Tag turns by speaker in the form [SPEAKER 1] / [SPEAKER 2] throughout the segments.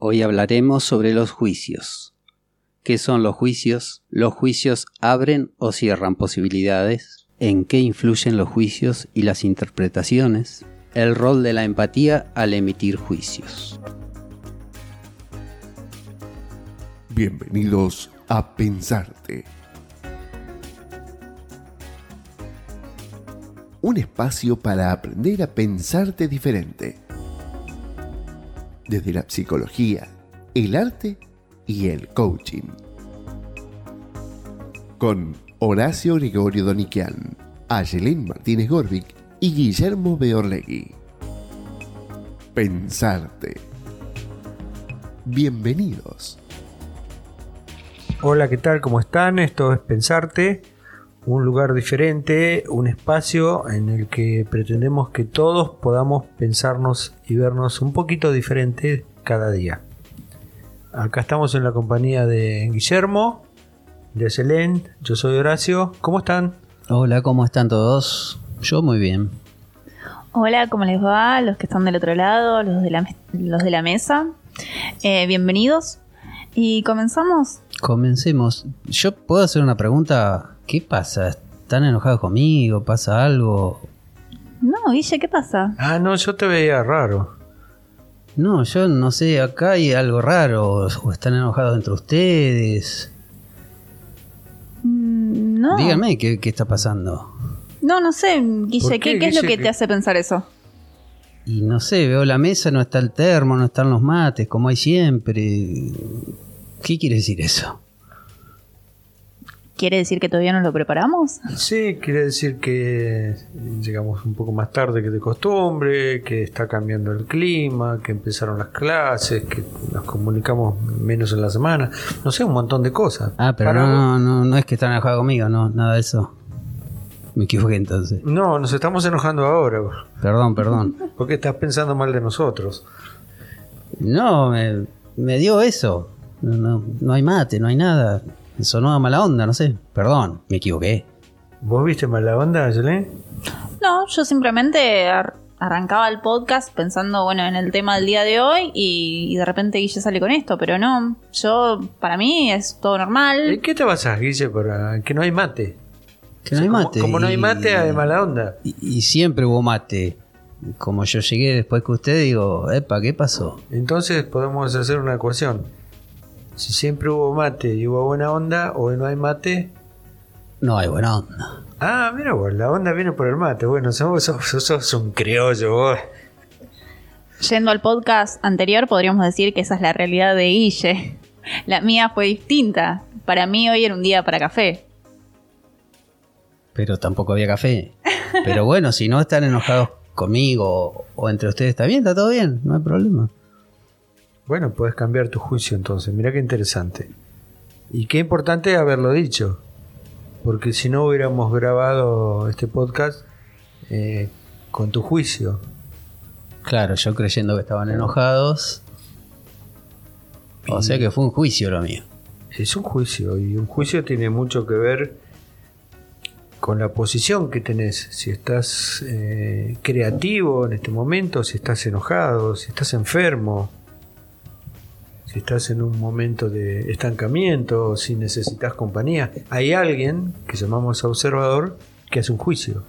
[SPEAKER 1] Hoy hablaremos sobre los juicios. ¿Qué son los juicios? ¿Los juicios abren o cierran posibilidades? ¿En qué influyen los juicios y las interpretaciones? El rol de la empatía al emitir juicios.
[SPEAKER 2] Bienvenidos a Pensarte. Un espacio para aprender a pensarte diferente desde la psicología, el arte y el coaching. Con Horacio Gregorio Doniquian, Ayelén Martínez Gorbic y Guillermo Beorlegui. Pensarte. Bienvenidos.
[SPEAKER 3] Hola, ¿qué tal? ¿Cómo están? Esto es Pensarte, un lugar diferente, un espacio en el que pretendemos que todos podamos pensarnos y vernos un poquito diferente cada día. Acá estamos en la compañía de Guillermo, de Selén, yo soy Horacio. ¿Cómo están?
[SPEAKER 1] Hola, ¿cómo están todos? Yo muy bien.
[SPEAKER 4] Hola, ¿cómo les va? Los que están del otro lado, los de la, los de la mesa. Eh, bienvenidos. Y comenzamos.
[SPEAKER 1] Comencemos. Yo puedo hacer una pregunta. ¿Qué pasa? ¿Están enojados conmigo? ¿Pasa algo?
[SPEAKER 4] No, Guille, ¿qué pasa?
[SPEAKER 3] Ah, no, yo te veía raro.
[SPEAKER 1] No, yo no sé, acá hay algo raro. ¿O están enojados entre ustedes?
[SPEAKER 4] Mm, no.
[SPEAKER 1] Díganme qué, qué está pasando.
[SPEAKER 4] No, no sé, Guille,
[SPEAKER 3] ¿Por
[SPEAKER 4] ¿qué,
[SPEAKER 3] qué,
[SPEAKER 4] qué es lo
[SPEAKER 3] Guille?
[SPEAKER 4] que te hace pensar eso?
[SPEAKER 1] Y no sé, veo la mesa, no está el termo, no están los mates, como hay siempre. ¿Qué quiere decir eso?
[SPEAKER 4] ¿Quiere decir que todavía no lo preparamos?
[SPEAKER 3] Sí, quiere decir que llegamos un poco más tarde que de costumbre, que está cambiando el clima, que empezaron las clases, que nos comunicamos menos en la semana. No sé, un montón de cosas.
[SPEAKER 1] Ah, pero
[SPEAKER 3] Para-
[SPEAKER 1] no, no, no es que están enojados conmigo, no, nada de eso. Me equivoqué entonces.
[SPEAKER 3] No, nos estamos enojando ahora.
[SPEAKER 1] Perdón, perdón.
[SPEAKER 3] Porque estás pensando mal de nosotros.
[SPEAKER 1] No, me, me dio eso. No, no, no hay mate, no hay nada. Sonó a mala onda, no sé. Perdón, me equivoqué.
[SPEAKER 3] ¿Vos viste mala onda, Ayelén?
[SPEAKER 4] No, yo simplemente ar- arrancaba el podcast pensando, bueno, en el tema del día de hoy y, y de repente Guille sale con esto, pero no, yo, para mí es todo
[SPEAKER 3] ¿Y
[SPEAKER 4] normal.
[SPEAKER 3] qué te basás, Guille, para que no hay mate?
[SPEAKER 1] Que no hay mate.
[SPEAKER 3] Como, no hay mate, hay mala onda.
[SPEAKER 1] Y, y siempre hubo mate. Como yo llegué después que usted, digo, epa, ¿qué pasó?
[SPEAKER 3] Entonces podemos hacer una ecuación. Si siempre hubo mate y hubo buena onda, hoy no hay mate.
[SPEAKER 1] No hay buena onda.
[SPEAKER 3] Ah, mira vos, la onda viene por el mate. Bueno, sos, sos- sos- un criollo vos.
[SPEAKER 4] Yendo al podcast anterior, podríamos decir que esa es la realidad de Guille. La mía fue distinta. Para mí hoy era un día para café.
[SPEAKER 1] Pero tampoco había café. Pero bueno, si no están enojados conmigo o entre ustedes, está bien, está todo bien, no hay problema.
[SPEAKER 3] Bueno, puedes cambiar tu juicio entonces. Mira qué interesante. Y qué importante haberlo dicho. Porque si no hubiéramos grabado este podcast eh, con tu juicio.
[SPEAKER 1] Claro, yo creyendo que estaban enojados. O sea que fue un juicio lo mío.
[SPEAKER 3] Es un juicio y un juicio tiene mucho que ver con la posición que tenés. Si estás eh, creativo en este momento, si estás enojado, si estás enfermo, si estás en un momento de estancamiento, si necesitas compañía. Hay alguien que llamamos observador que hace un juicio.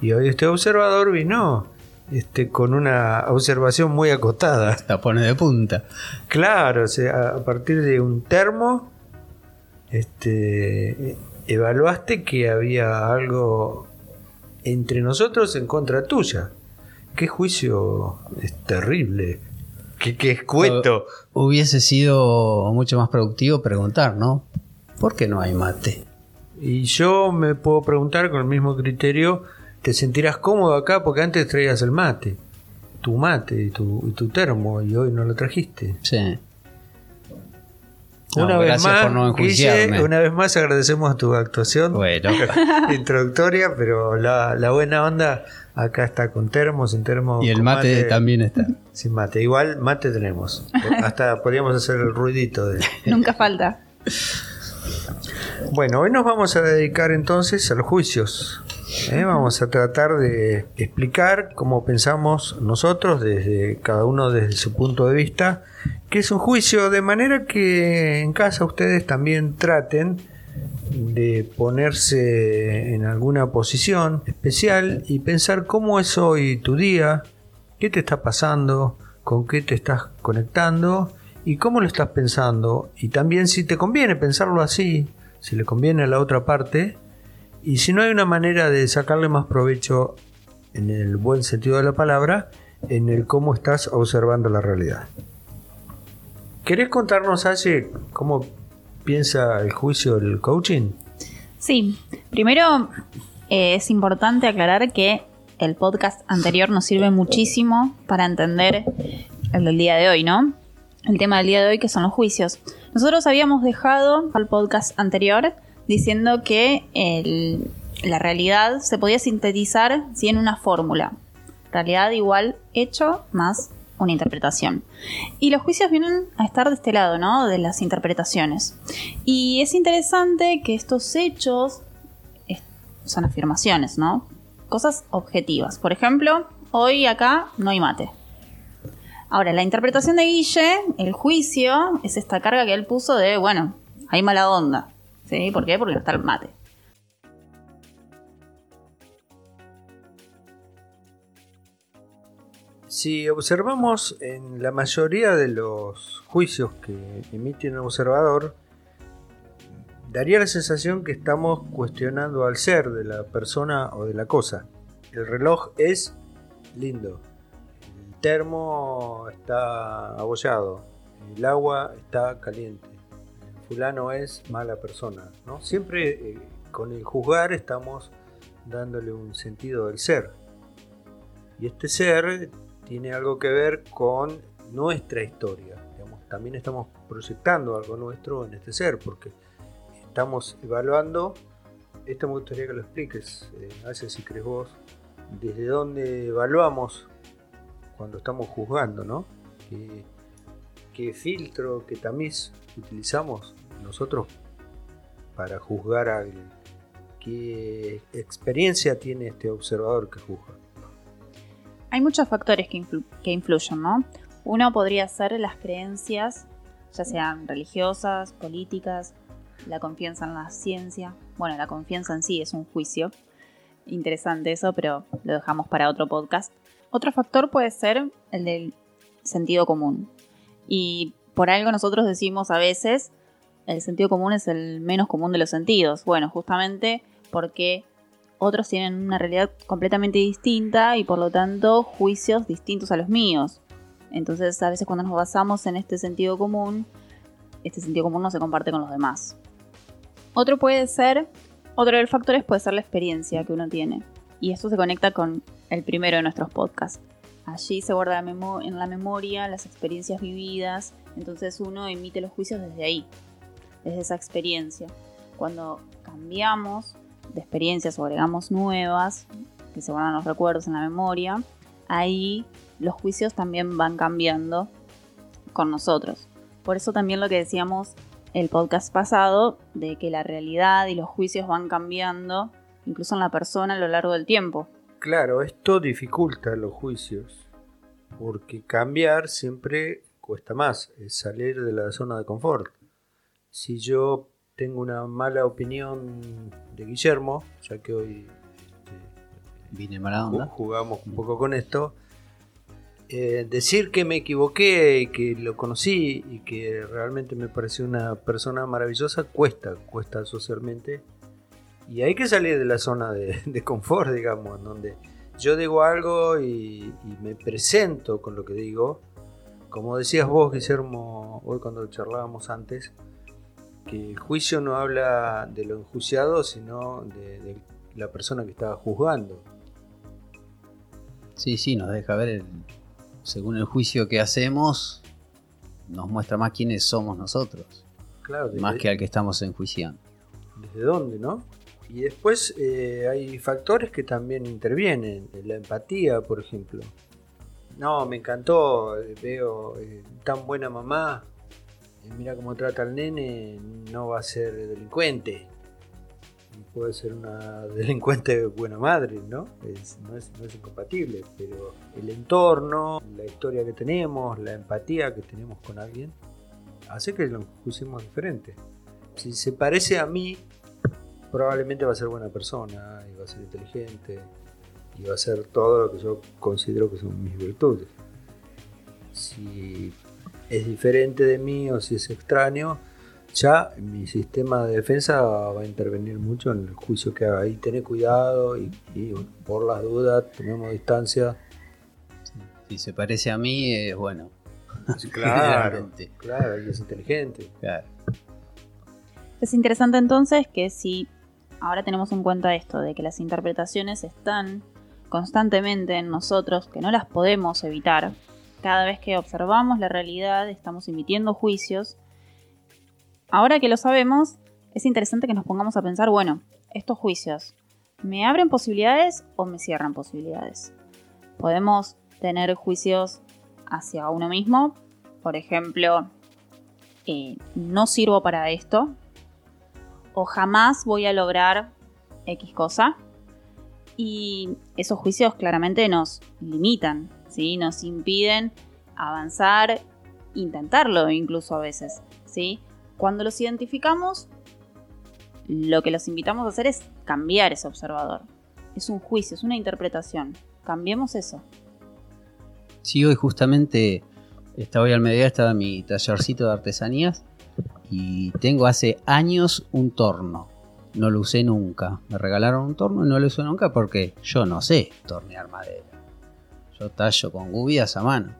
[SPEAKER 3] Y hoy este observador vino este, con una observación muy acotada.
[SPEAKER 1] La pone de punta.
[SPEAKER 3] Claro, o sea, a partir de un termo, este, evaluaste que había algo entre nosotros en contra tuya. Qué juicio es terrible. Qué, qué escueto.
[SPEAKER 1] Hubiese sido mucho más productivo preguntar, ¿no? ¿Por qué no hay mate?
[SPEAKER 3] Y yo me puedo preguntar con el mismo criterio, ¿te sentirás cómodo acá? Porque antes traías el mate, tu mate y tu, y tu termo, y hoy no lo trajiste.
[SPEAKER 1] Sí. No,
[SPEAKER 3] una vez
[SPEAKER 1] gracias
[SPEAKER 3] más,
[SPEAKER 1] por no.
[SPEAKER 3] Guille, una vez más agradecemos tu actuación.
[SPEAKER 1] Bueno,
[SPEAKER 3] introductoria, pero la, la buena onda acá está con termo, sin termo.
[SPEAKER 1] y el mate, también está.
[SPEAKER 3] Sin mate. Igual mate tenemos. Hasta podríamos hacer el ruidito de.
[SPEAKER 4] Nunca falta.
[SPEAKER 3] Bueno, hoy nos vamos a dedicar entonces a los juicios. ¿eh? Vamos a tratar de explicar cómo pensamos nosotros, desde cada uno desde su punto de vista, que es un juicio, de manera que en casa ustedes también traten de ponerse en alguna posición especial y pensar cómo es hoy tu día, qué te está pasando, con qué te estás conectando y cómo lo estás pensando. Y también si te conviene pensarlo así, si le conviene a la otra parte, y si no hay una manera de sacarle más provecho en el buen sentido de la palabra, en el cómo estás observando la realidad. ¿Querés contarnos, Aye, cómo piensa el juicio del coaching?
[SPEAKER 4] Sí, primero eh, es importante aclarar que el podcast anterior nos sirve muchísimo para entender el del día de hoy, ¿no? El tema del día de hoy que son los juicios. Nosotros habíamos dejado al podcast anterior diciendo que la realidad se podía sintetizar si en una fórmula. Realidad igual hecho más una interpretación. Y los juicios vienen a estar de este lado, ¿no? De las interpretaciones. Y es interesante que estos hechos son afirmaciones, ¿no? Cosas objetivas. Por ejemplo, hoy acá no hay mate. Ahora, la interpretación de Guille, el juicio, es esta carga que él puso de, bueno, hay mala onda. ¿Sí? ¿Por qué? Porque no está el mate.
[SPEAKER 3] Si observamos en la mayoría de los juicios que emite un observador, daría la sensación que estamos cuestionando al ser de la persona o de la cosa. El reloj es lindo, el termo está abollado, el agua está caliente, fulano es mala persona. ¿no? Siempre eh, con el juzgar estamos dándole un sentido del ser. Y este ser tiene algo que ver con nuestra historia. también estamos proyectando algo nuestro en este ser, porque estamos evaluando, esto me gustaría que lo expliques, eh, si crees vos, desde dónde evaluamos cuando estamos juzgando, ¿no? ¿Qué, filtro, qué tamiz utilizamos nosotros para juzgar a alguien? ¿Qué experiencia tiene este observador que juzga?
[SPEAKER 4] Hay muchos factores que, influyen, ¿no? Uno podría ser las creencias, ya sean religiosas, políticas, la confianza en la ciencia. Bueno, la confianza en sí es un juicio. Interesante eso, pero lo dejamos para otro podcast. Otro factor puede ser el del sentido común. Y por algo nosotros decimos a veces, el sentido común es el menos común de los sentidos. Bueno, justamente porque otros tienen una realidad completamente distinta y por lo tanto juicios distintos a los míos. Entonces a veces cuando nos basamos en este sentido común, este sentido común no se comparte con los demás. Otro puede ser, otro de los factores puede ser la experiencia que uno tiene. Y esto se conecta con el primero de nuestros podcasts. Allí se guarda en la memoria las experiencias vividas, entonces uno emite los juicios desde ahí, desde esa experiencia. Cuando cambiamos de experiencias o agregamos nuevas, que se guardan los recuerdos en la memoria, ahí los juicios también van cambiando con nosotros. Por eso también lo que decíamos el podcast pasado, de que la realidad y los juicios van cambiando, incluso en la persona a lo largo del tiempo.
[SPEAKER 3] Claro, esto dificulta los juicios, porque cambiar siempre cuesta más, es salir de la zona de confort. Si yo tengo una mala opinión de Guillermo, ya que hoy
[SPEAKER 1] este, vine mala onda.
[SPEAKER 3] jugamos un poco con esto. Eh, decir que me equivoqué y que lo conocí y que realmente me pareció una persona maravillosa cuesta, cuesta socialmente. Y hay que salir de la zona de, confort, digamos, donde yo digo algo y, y, me presento con lo que digo. Como decías vos, Guillermo, hoy cuando charlábamos antes, que el juicio no habla de lo enjuiciado, sino de, la persona que estaba juzgando.
[SPEAKER 1] Sí, sí, nos deja ver, según el juicio que hacemos, nos muestra más quiénes somos nosotros. Claro, más que al que estamos enjuiciando.
[SPEAKER 3] ¿Desde dónde, no? Y después eh, hay factores que también intervienen, la empatía, por ejemplo. No, me encantó, eh, veo eh, tan buena mamá, mira cómo trata al nene, no va a ser delincuente. puede ser una delincuente buena madre, ¿no? No, es, incompatible, pero el entorno, la historia que tenemos, la empatía que tenemos con alguien, hace que lo pusimos diferente. Si se parece a mí, probablemente va a ser buena persona, y va a ser inteligente, y va a ser todo lo que yo considero que son mis virtudes. Si es diferente de mí o si es extraño, ya mi sistema de defensa va a intervenir mucho en el juicio que haga. Ahí tener cuidado y, y por las dudas tomemos distancia.
[SPEAKER 1] Si se parece a mí, es bueno.
[SPEAKER 3] Claro, claro, y es inteligente.
[SPEAKER 1] Claro.
[SPEAKER 4] Es interesante entonces que si ahora tenemos en cuenta esto de que las interpretaciones están constantemente en nosotros, que no las podemos evitar, cada vez que observamos la realidad estamos emitiendo juicios, ahora que lo sabemos, es interesante que nos pongamos a pensar, bueno, estos juicios, ¿me abren posibilidades o me cierran posibilidades? Podemos tener juicios hacia uno mismo, por ejemplo, eh, no sirvo para esto, o jamás voy a lograr X cosa. Y esos juicios claramente nos limitan, ¿sí? nos impiden avanzar, intentarlo incluso a veces. ¿sí? Cuando los identificamos, lo que los invitamos a hacer es cambiar ese observador. Es un juicio, es una interpretación. Cambiemos eso.
[SPEAKER 1] Sí, hoy justamente estaba hoy al mediodía, estaba mi tallercito de artesanías y tengo hace años un torno. No lo usé nunca. Me regalaron un torno y no lo usé nunca porque yo no sé tornear madera. Yo tallo con gubias a mano.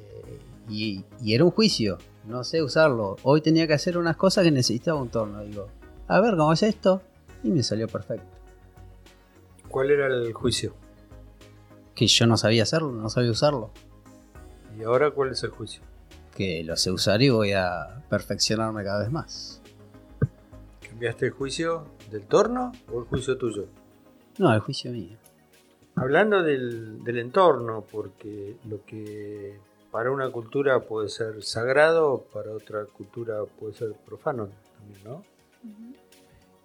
[SPEAKER 1] Eh, y, y era un juicio. No sé usarlo. Hoy tenía que hacer unas cosas que necesitaba un torno. Digo, a ver cómo es esto. Y me salió perfecto.
[SPEAKER 3] ¿Cuál era el juicio?
[SPEAKER 1] Que yo no sabía hacerlo, no sabía usarlo.
[SPEAKER 3] ¿Y ahora cuál es el juicio?
[SPEAKER 1] Que lo sé usar y voy a perfeccionarme cada vez más.
[SPEAKER 3] ¿Cambiaste el juicio del torno o el juicio tuyo?
[SPEAKER 1] No, el juicio mío.
[SPEAKER 3] Hablando del, del entorno, porque lo que para una cultura puede ser sagrado, para otra cultura puede ser profano también, ¿no?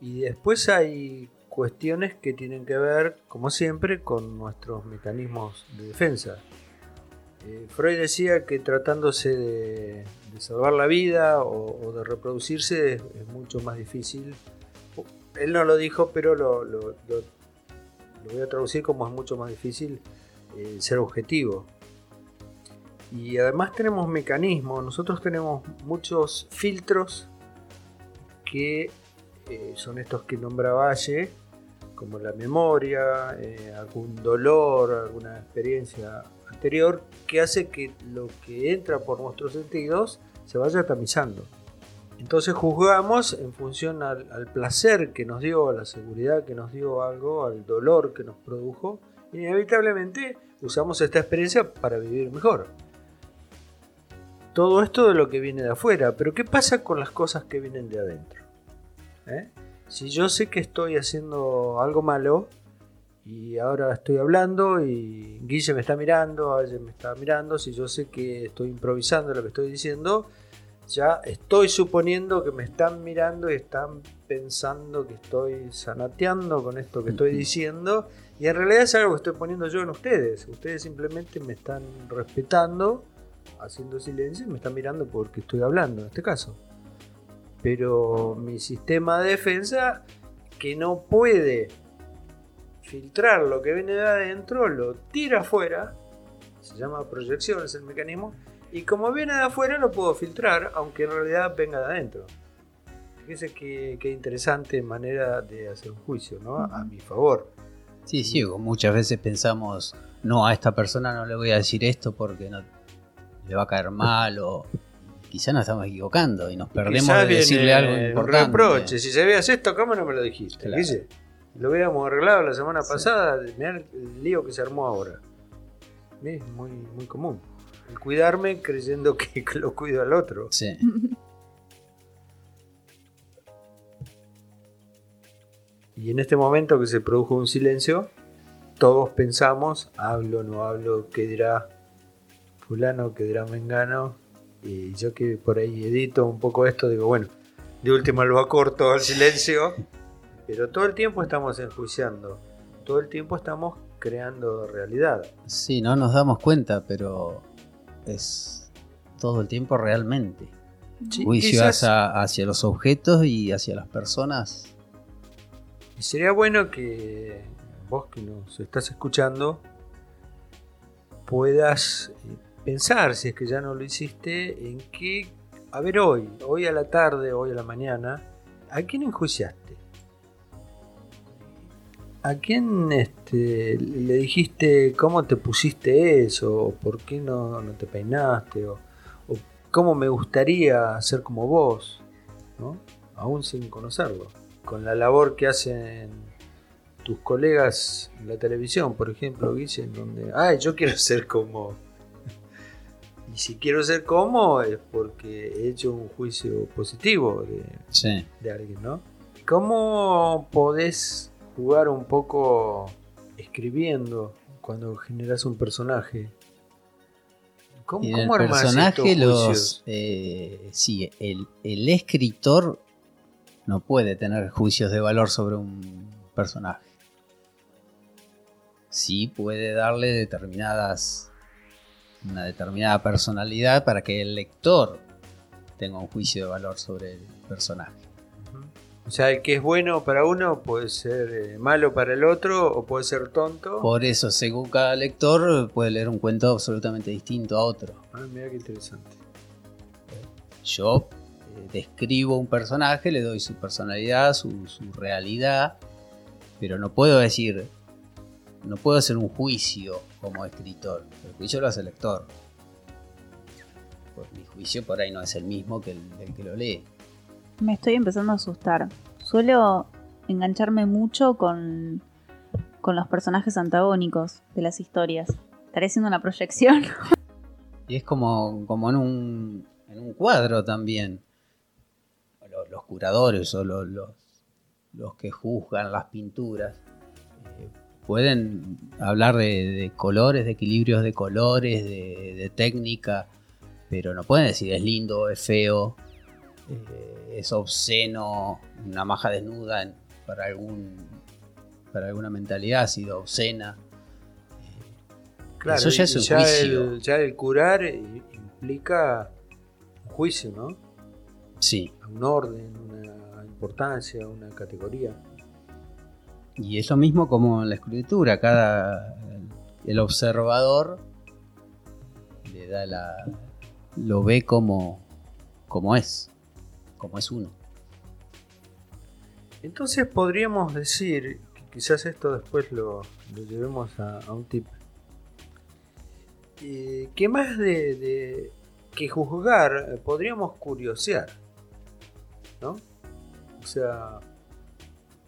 [SPEAKER 3] Y después hay cuestiones que tienen que ver, como siempre, con nuestros mecanismos de defensa. Eh, Freud decía que tratándose de, de salvar la vida o, o de reproducirse es, es mucho más difícil. Él no lo dijo, pero lo, lo- lo- lo voy a traducir como es mucho más difícil eh, ser objetivo. Y además tenemos mecanismos, nosotros tenemos muchos filtros que eh, son estos que nombra Valle, como la memoria, eh, algún dolor, alguna experiencia anterior, que hace que lo que entra por nuestros sentidos se vaya tamizando. Entonces juzgamos en función al, placer que nos dio, a la seguridad que nos dio algo, al dolor que nos produjo. Inevitablemente usamos esta experiencia para vivir mejor. Todo esto de lo que viene de afuera, pero ¿qué pasa con las cosas que vienen de adentro? ¿Eh? Si yo sé que estoy haciendo algo malo y ahora estoy hablando y Guille me está mirando, Aye me está mirando, si yo sé que estoy improvisando lo que estoy diciendo, ya estoy suponiendo que me están mirando y están pensando que estoy sanateando con esto que estoy diciendo y en realidad es algo que estoy poniendo yo en ustedes. Ustedes simplemente me están respetando, haciendo silencio y me están mirando porque estoy hablando en este caso. Pero mi sistema de defensa que no puede filtrar lo que viene de adentro, lo tira afuera, se llama proyección, es el mecanismo, y como viene de afuera lo puedo filtrar, aunque en realidad venga de adentro. Fíjese qué, qué interesante manera de hacer un juicio, ¿no? A mi favor.
[SPEAKER 1] Sí, sí, muchas veces pensamos, no, a esta persona no le voy a decir esto porque no le va a caer mal o quizá nos estamos equivocando y nos perdemos de decirle algo importante.
[SPEAKER 3] reproche. Si se veas esto, ¿cómo no me lo dijiste?
[SPEAKER 1] Claro.
[SPEAKER 3] Lo hubiéramos arreglado la semana pasada, mirá el lío que se armó ahora. Es muy, muy común. El cuidarme creyendo que lo cuido al otro.
[SPEAKER 1] Sí.
[SPEAKER 3] Y en este momento que se produjo un silencio, todos pensamos, hablo, no hablo, qué dirá fulano, qué dirá mengano. Y yo que por ahí edito un poco esto, digo, bueno, de última lo acorto al silencio Pero todo el tiempo estamos enjuiciando, todo el tiempo estamos creando realidad.
[SPEAKER 1] Sí, no nos damos cuenta, pero es todo el tiempo realmente.
[SPEAKER 3] Sí,
[SPEAKER 1] Juicio
[SPEAKER 3] quizás-
[SPEAKER 1] hacia, hacia los objetos y hacia las personas.
[SPEAKER 3] Y sería bueno que vos que nos estás escuchando puedas eh, pensar, si es que ya no lo hiciste, en qué, a ver hoy, hoy a la tarde, hoy a la mañana, ¿a quién enjuiciaste? ¿A quién este, le dijiste cómo te pusiste eso? ¿O por qué no, no te peinaste? ¿O, o cómo me gustaría ser como vos? ¿no? Aún sin conocerlo con la labor que hacen tus colegas en la televisión, por ejemplo, Guille, en donde, ay, yo quiero ser como... Y si quiero ser como es porque he hecho un juicio positivo de,
[SPEAKER 1] Sí.
[SPEAKER 3] de alguien, ¿no? ¿Cómo podés jugar un poco escribiendo cuando generas un personaje? ¿Cómo,
[SPEAKER 1] Y en el
[SPEAKER 3] cómo
[SPEAKER 1] personaje los... eh, sí, el, el escritor no puede tener juicios de valor sobre un personaje. Sí puede darle determinadas... una determinada personalidad para que el lector tenga un juicio de valor sobre el personaje.
[SPEAKER 3] O sea, el que es bueno para uno puede ser eh, malo para el otro o puede ser tonto.
[SPEAKER 1] Por eso, según cada lector, puede leer un cuento absolutamente distinto a otro.
[SPEAKER 3] Ah, mira qué interesante.
[SPEAKER 1] Yo eh, describo un personaje, le doy su personalidad, su, su realidad, pero no puedo decir, no puedo hacer un juicio como escritor. El juicio lo hace el lector. Pues mi juicio por ahí no es el mismo que el del que lo lee.
[SPEAKER 4] Me estoy empezando a asustar. Suelo engancharme mucho con, con los personajes antagónicos de las historias. ¿Estaré haciendo una proyección?
[SPEAKER 1] Y es como, como en, un, en un cuadro también. Los, curadores o los, los, que juzgan las pinturas eh, pueden hablar de, de colores, de equilibrios de colores, de, de técnica, pero no pueden decir es lindo, es feo, eh, es obsceno, una maja desnuda en- para, algún, para alguna mentalidad ha sido obscena.
[SPEAKER 3] Claro,
[SPEAKER 1] Eso ya es un
[SPEAKER 3] ya
[SPEAKER 1] juicio.
[SPEAKER 3] El, ya el curar i- implica un juicio, ¿no?
[SPEAKER 1] Sí,
[SPEAKER 3] Un orden, una importancia, una categoría.
[SPEAKER 1] Y es lo mismo como en la escritura, cada el observador le da la lo ve como como es, como uno.
[SPEAKER 3] Entonces podríamos decir, que quizás esto después lo, llevemos a, un tip, eh, que más de, que juzgar, podríamos curiosear, ¿no? O sea,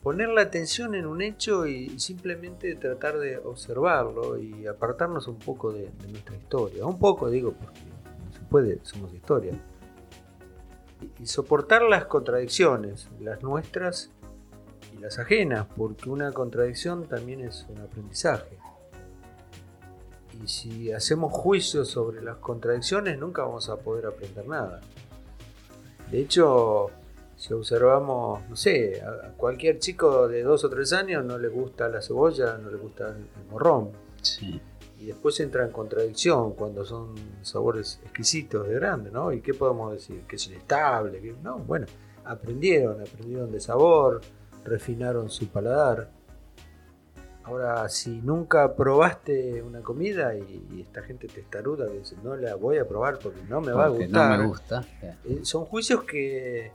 [SPEAKER 3] poner la atención en un hecho y simplemente tratar de observarlo y apartarnos un poco de, de nuestra historia. Un poco, digo, porque no se puede, somos historia. Y- soportar las contradicciones, las nuestras y las ajenas, porque una contradicción también es un aprendizaje. Y si hacemos juicios sobre las contradicciones, nunca vamos a poder aprender nada. De hecho, si observamos, no sé, a cualquier chico de dos o tres años no le gusta la cebolla, no le gusta el morrón.
[SPEAKER 1] Sí.
[SPEAKER 3] Y después entra en contradicción cuando son sabores exquisitos de grande, ¿no? ¿Y qué podemos decir? Que es inestable, que no, bueno, aprendieron, aprendieron de sabor, refinaron su paladar. Ahora, si nunca probaste una comida y, y esta gente testaruda que dice, no la voy a probar porque no me va a gustar.
[SPEAKER 1] no me gusta.
[SPEAKER 3] Eh, son juicios que,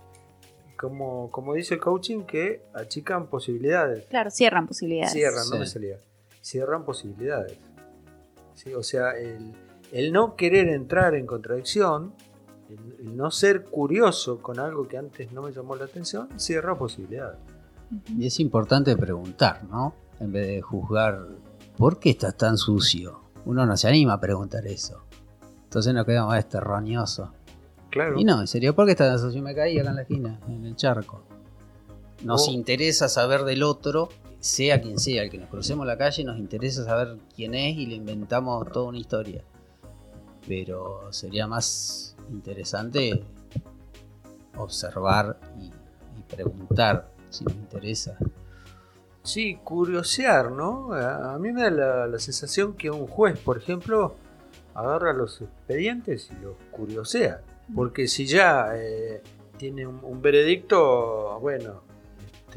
[SPEAKER 3] como, como dice el coaching, que achican posibilidades.
[SPEAKER 4] Claro, cierran posibilidades.
[SPEAKER 3] Cierran, no me salía. Cierran posibilidades. Sí, o sea, el, el no querer entrar en contradicción, el, el no ser curioso con algo que antes no me llamó la atención, cierra posibilidades.
[SPEAKER 1] Y es importante preguntar, ¿no? En vez de juzgar, ¿por qué estás tan sucio? Uno no se anima a preguntar eso. Entonces nos quedamos este roñoso.
[SPEAKER 3] Claro.
[SPEAKER 1] Y no, en serio, ¿por qué estás tan sucio? Me caí acá en la esquina, en el charco. Nos interesa saber del otro, sea quien sea, el que nos crucemos la calle, nos interesa saber quién es y le inventamos toda una historia. Pero sería más interesante observar y, y preguntar si nos interesa
[SPEAKER 3] Sí, curiosear, ¿no? A mí me da la, sensación que un juez, por ejemplo, agarra los expedientes y los curiosea. Porque si ya eh, tiene un veredicto, bueno,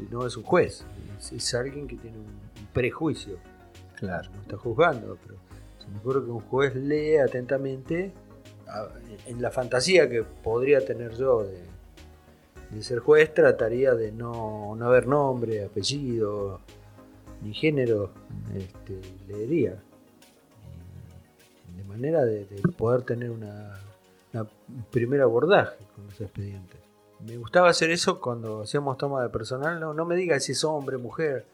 [SPEAKER 3] este, no es un juez, es, es alguien que tiene un, un prejuicio.
[SPEAKER 1] Claro.
[SPEAKER 3] no está juzgando, pero se me ocurre que un juez lee atentamente a- en la fantasía que podría tener yo de, de ser juez, trataría de no, no haber nombre, apellido, ni género, este, leería. De manera de, de poder tener una, una- un primer abordaje con los expedientes. Me gustaba hacer eso cuando hacíamos toma de personal. No, no me digas si es hombre, mujer,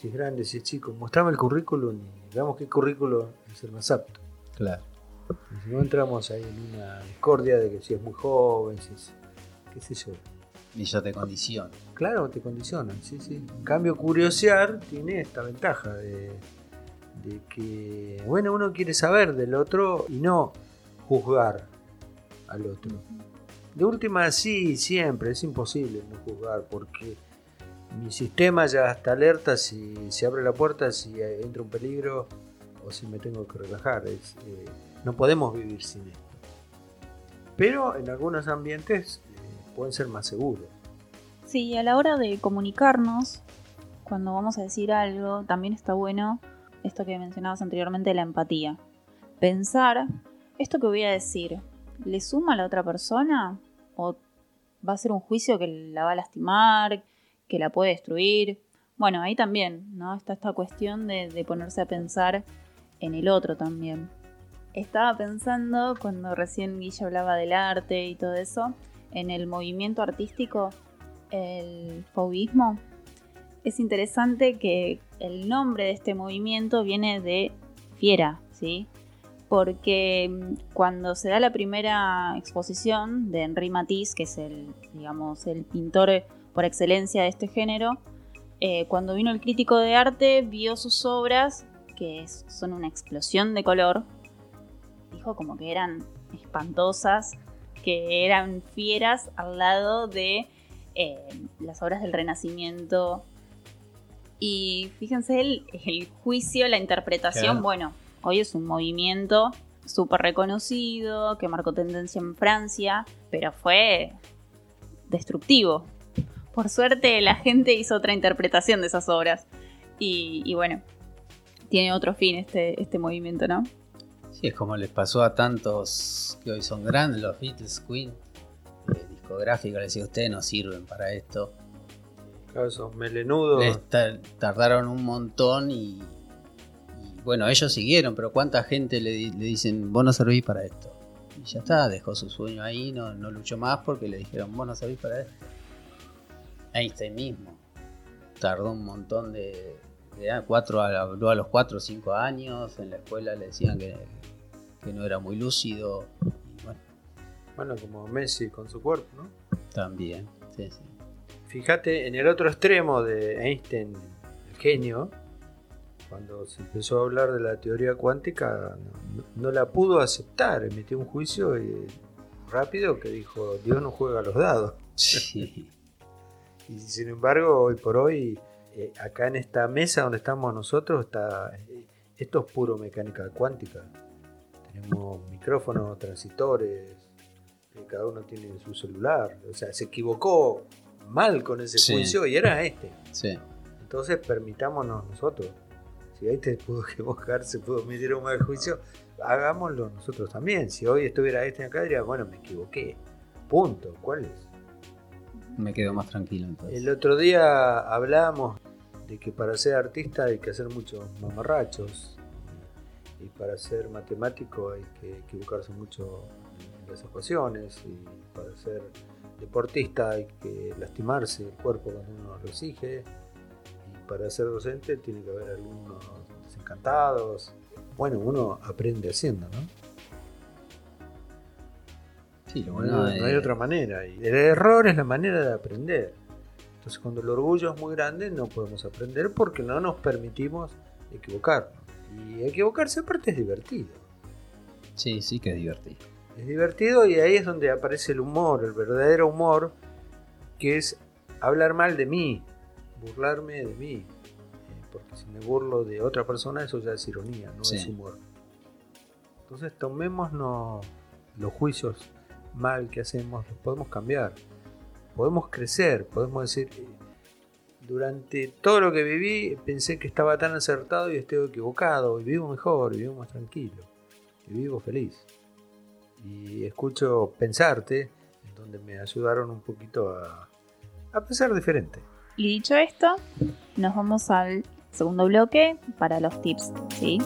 [SPEAKER 3] si es grande, si es chico. Mostrame el currículum y veamos qué currículum es el más apto.
[SPEAKER 1] Claro.
[SPEAKER 3] Y si no entramos ahí en una discordia de que si es muy joven, si es. qué sé yo.
[SPEAKER 1] Y yo te condiciono.
[SPEAKER 3] Claro, te condicionan, sí, sí. En cambio, curiosear tiene esta ventaja de, de que, bueno, uno quiere saber del otro y no juzgar al otro. De última, sí, siempre, es imposible no juzgar porque mi sistema ya está alerta si se abre la puerta, si entra un peligro o si me tengo que relajar. Eh, no podemos vivir sin esto. Pero en algunos ambientes eh, pueden ser más seguros.
[SPEAKER 4] Sí, a la hora de comunicarnos, cuando vamos a decir algo, también está bueno esto que mencionabas anteriormente, la empatía. Pensar, esto que voy a decir, ¿le suma a la otra persona? ¿O va a ser un juicio que la va a lastimar, que la puede destruir? Bueno, ahí también, ¿no? Está esta cuestión de, de ponerse a pensar en el otro también. Estaba pensando, cuando recién Guilla hablaba del arte y todo eso, en el movimiento artístico el fauvismo, es interesante que el nombre de este movimiento viene de fiera, ¿sí? Porque mm, cuando se da la primera exposición de Henri Matisse, que es el, digamos, el pintor por excelencia de este género, eh, cuando vino el crítico de arte, vio sus obras, que es- son una explosión de color, dijo como que eran espantosas, que eran fieras al lado de eh, las obras del Renacimiento. Y fíjense el, el juicio, la interpretación,
[SPEAKER 1] Claro.
[SPEAKER 4] bueno, hoy es un movimiento súper reconocido, que marcó tendencia en Francia, pero fue destructivo. Por suerte la gente hizo otra interpretación de esas obras. Y, y bueno, tiene otro fin este, este movimiento, ¿no?
[SPEAKER 1] Sí, es como les pasó a tantos que hoy son grandes, los Beatles, Queen, eh, discográficos, les decía, ustedes no sirven para esto.
[SPEAKER 3] Claro, esos melenudos.
[SPEAKER 1] Les tardaron un montón y, bueno, ellos siguieron, pero ¿cuánta gente le, le dicen, vos no servís para esto? Y ya está, dejó su sueño ahí, no, no luchó más porque le dijeron, vos no servís para esto. Einstein mismo tardó un montón de, de a- cuatro, habló a los 4 o 5 años, en la escuela le decían que, que no era muy lúcido. Y bueno,
[SPEAKER 3] Bueno, como Messi con su cuerpo, ¿no?
[SPEAKER 1] también, sí, sí.
[SPEAKER 3] Fíjate, en el otro extremo de Einstein, el genio, cuando se empezó a hablar de la teoría cuántica, no, no- la pudo aceptar, emitió un juicio y- rápido que dijo, Dios no juega a los dados.
[SPEAKER 1] Sí,
[SPEAKER 3] Y sin embargo, hoy por hoy, eh, acá en esta mesa donde estamos nosotros, está, eh, esto es puro mecánica cuántica. Tenemos micrófonos, transistores, eh, cada uno tiene su celular. O sea, se equivocó mal con ese
[SPEAKER 1] Sí.
[SPEAKER 3] juicio y era este.
[SPEAKER 1] sí.
[SPEAKER 3] Entonces permitámonos nosotros. Si ahí te pudo equivocar, se pudo emitir un mal juicio, hagámoslo nosotros también. Si hoy estuviera este acá, diría, bueno, me equivoqué. Punto. ¿Cuál es?
[SPEAKER 1] Me quedo más tranquilo entonces.
[SPEAKER 3] El otro día hablábamos de que para ser artista hay que hacer muchos mamarrachos y para ser matemático hay que equivocarse mucho en las ecuaciones y para ser deportista hay que lastimarse el cuerpo cuando uno lo exige para ser docente tiene que haber alumnos desencantados. Bueno, uno aprende haciendo, ¿no?
[SPEAKER 1] Sí, lo
[SPEAKER 3] No,
[SPEAKER 1] bueno
[SPEAKER 3] hay- no hay otra manera. Y el error es la manera de aprender. Entonces, cuando el orgullo es muy grande, no podemos aprender porque no nos permitimos equivocarnos. Y equivocarse, aparte, es divertido.
[SPEAKER 1] Sí, sí que es divertido.
[SPEAKER 3] Es divertido y ahí es donde aparece el humor, el verdadero humor, que es hablar mal de mí, burlarme de mí. porque si me burlo de otra persona, eso ya es ironía, no
[SPEAKER 1] Sí.
[SPEAKER 3] es humor. Entonces tomémonos los juicios mal que hacemos, los podemos cambiar. Podemos crecer, podemos decir, eh, durante todo lo que viví pensé que estaba tan acertado y estoy equivocado, y vivo mejor, y vivo más tranquilo, y vivo feliz. Y escucho pensarte, en donde me ayudaron un poquito a, a pensar diferente.
[SPEAKER 4] Y dicho esto, nos vamos al segundo bloque para los tips, ¿sí?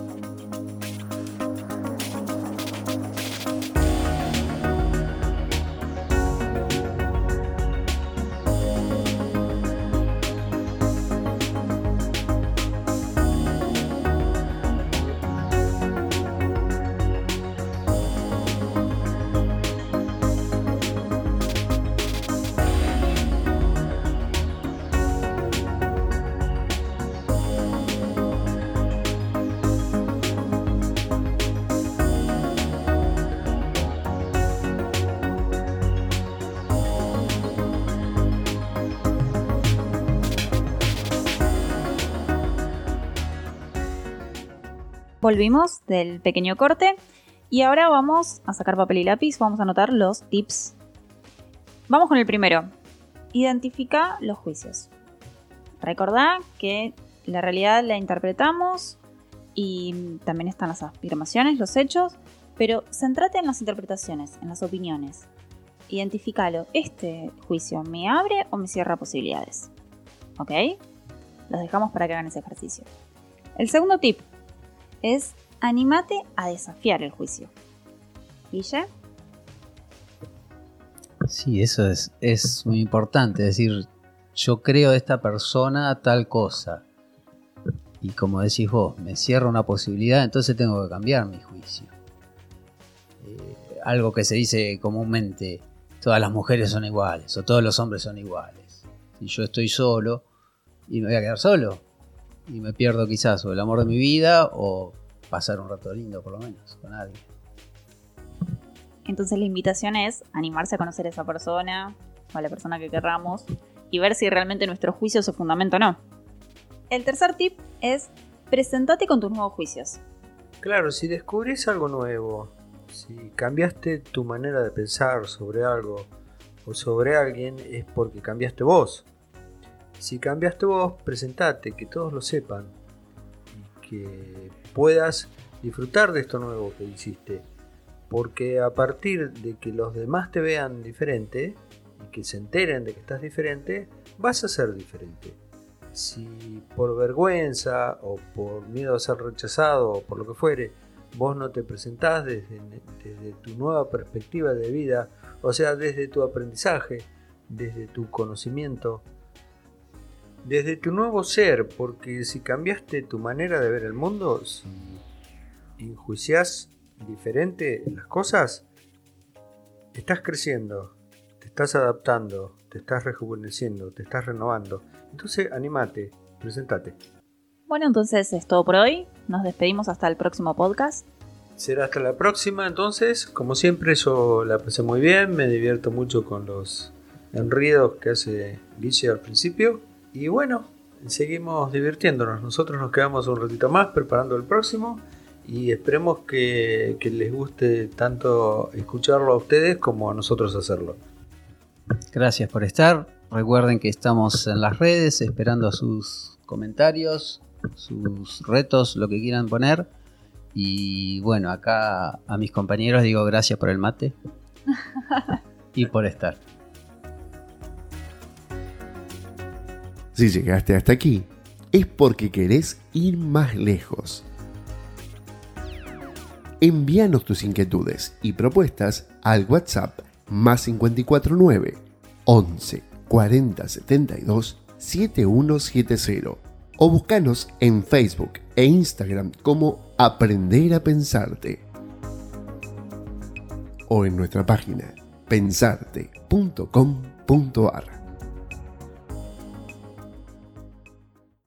[SPEAKER 4] Volvimos del pequeño corte y ahora vamos a sacar papel y lápiz, vamos a anotar los tips. Vamos con el primero. Identifica los juicios. Recordá que la realidad la interpretamos y también están las afirmaciones, los hechos, pero centrate en las interpretaciones, en las opiniones. Identificalo. ¿Este juicio me abre o me cierra posibilidades? ¿Ok? Los dejamos para que hagan ese ejercicio. El segundo tip es animate a desafiar el juicio. Guille,
[SPEAKER 1] Sí, eso es, es muy importante. Es decir, yo creo de esta persona tal cosa. Y como decís vos, me cierra una posibilidad, entonces tengo que cambiar mi juicio. Eh, algo que se dice comúnmente, todas las mujeres son iguales o todos los hombres son iguales. Si yo estoy solo y me voy a quedar solo y me pierdo quizás o el amor de mi vida o pasar un rato lindo por lo menos con alguien.
[SPEAKER 4] entonces la invitación es animarse a conocer a esa persona o a la persona que querramos y ver si realmente nuestro juicio se fundamenta o no. El tercer tip es presentate con tus nuevos juicios.
[SPEAKER 3] Claro, si descubrís algo nuevo, si cambiaste tu manera de pensar sobre algo o sobre alguien, es porque cambiaste vos. Si cambiaste vos, presentate, que todos lo sepan y que puedas disfrutar de esto nuevo que hiciste. Porque a partir de que los demás te vean diferente y que se enteren de que estás diferente, vas a ser diferente. Si por vergüenza o por miedo a ser rechazado o por lo que fuere, vos no te presentás desde, desde tu nueva perspectiva de vida, o sea, desde tu aprendizaje, desde tu conocimiento, desde tu nuevo ser, porque si cambiaste tu manera de ver el mundo, si enjuiciás diferente las cosas, estás creciendo, te estás adaptando, te estás rejuveneciendo, te estás renovando. Entonces, animate, presentate.
[SPEAKER 4] Bueno, entonces es todo por hoy. Nos despedimos hasta el próximo podcast.
[SPEAKER 3] Será hasta la próxima, entonces. Como siempre, yo la pasé muy bien, me divierto mucho con los enredos que hace Guille al principio. Y bueno, seguimos divirtiéndonos. Nosotros nos quedamos un ratito más preparando el próximo. Y esperemos que, que les guste tanto escucharlo a ustedes como a nosotros hacerlo.
[SPEAKER 1] Gracias por estar. Recuerden que estamos en las redes esperando sus comentarios, sus retos, lo que quieran poner. Y bueno, acá a mis compañeros digo gracias por el mate y por estar.
[SPEAKER 2] Si llegaste hasta aquí, es porque querés ir más lejos. Envíanos tus inquietudes y propuestas al WhatsApp más 549 11 40 72 7170 o búscanos en Facebook e Instagram como Aprender a Pensarte o en nuestra página pensarte.com.ar.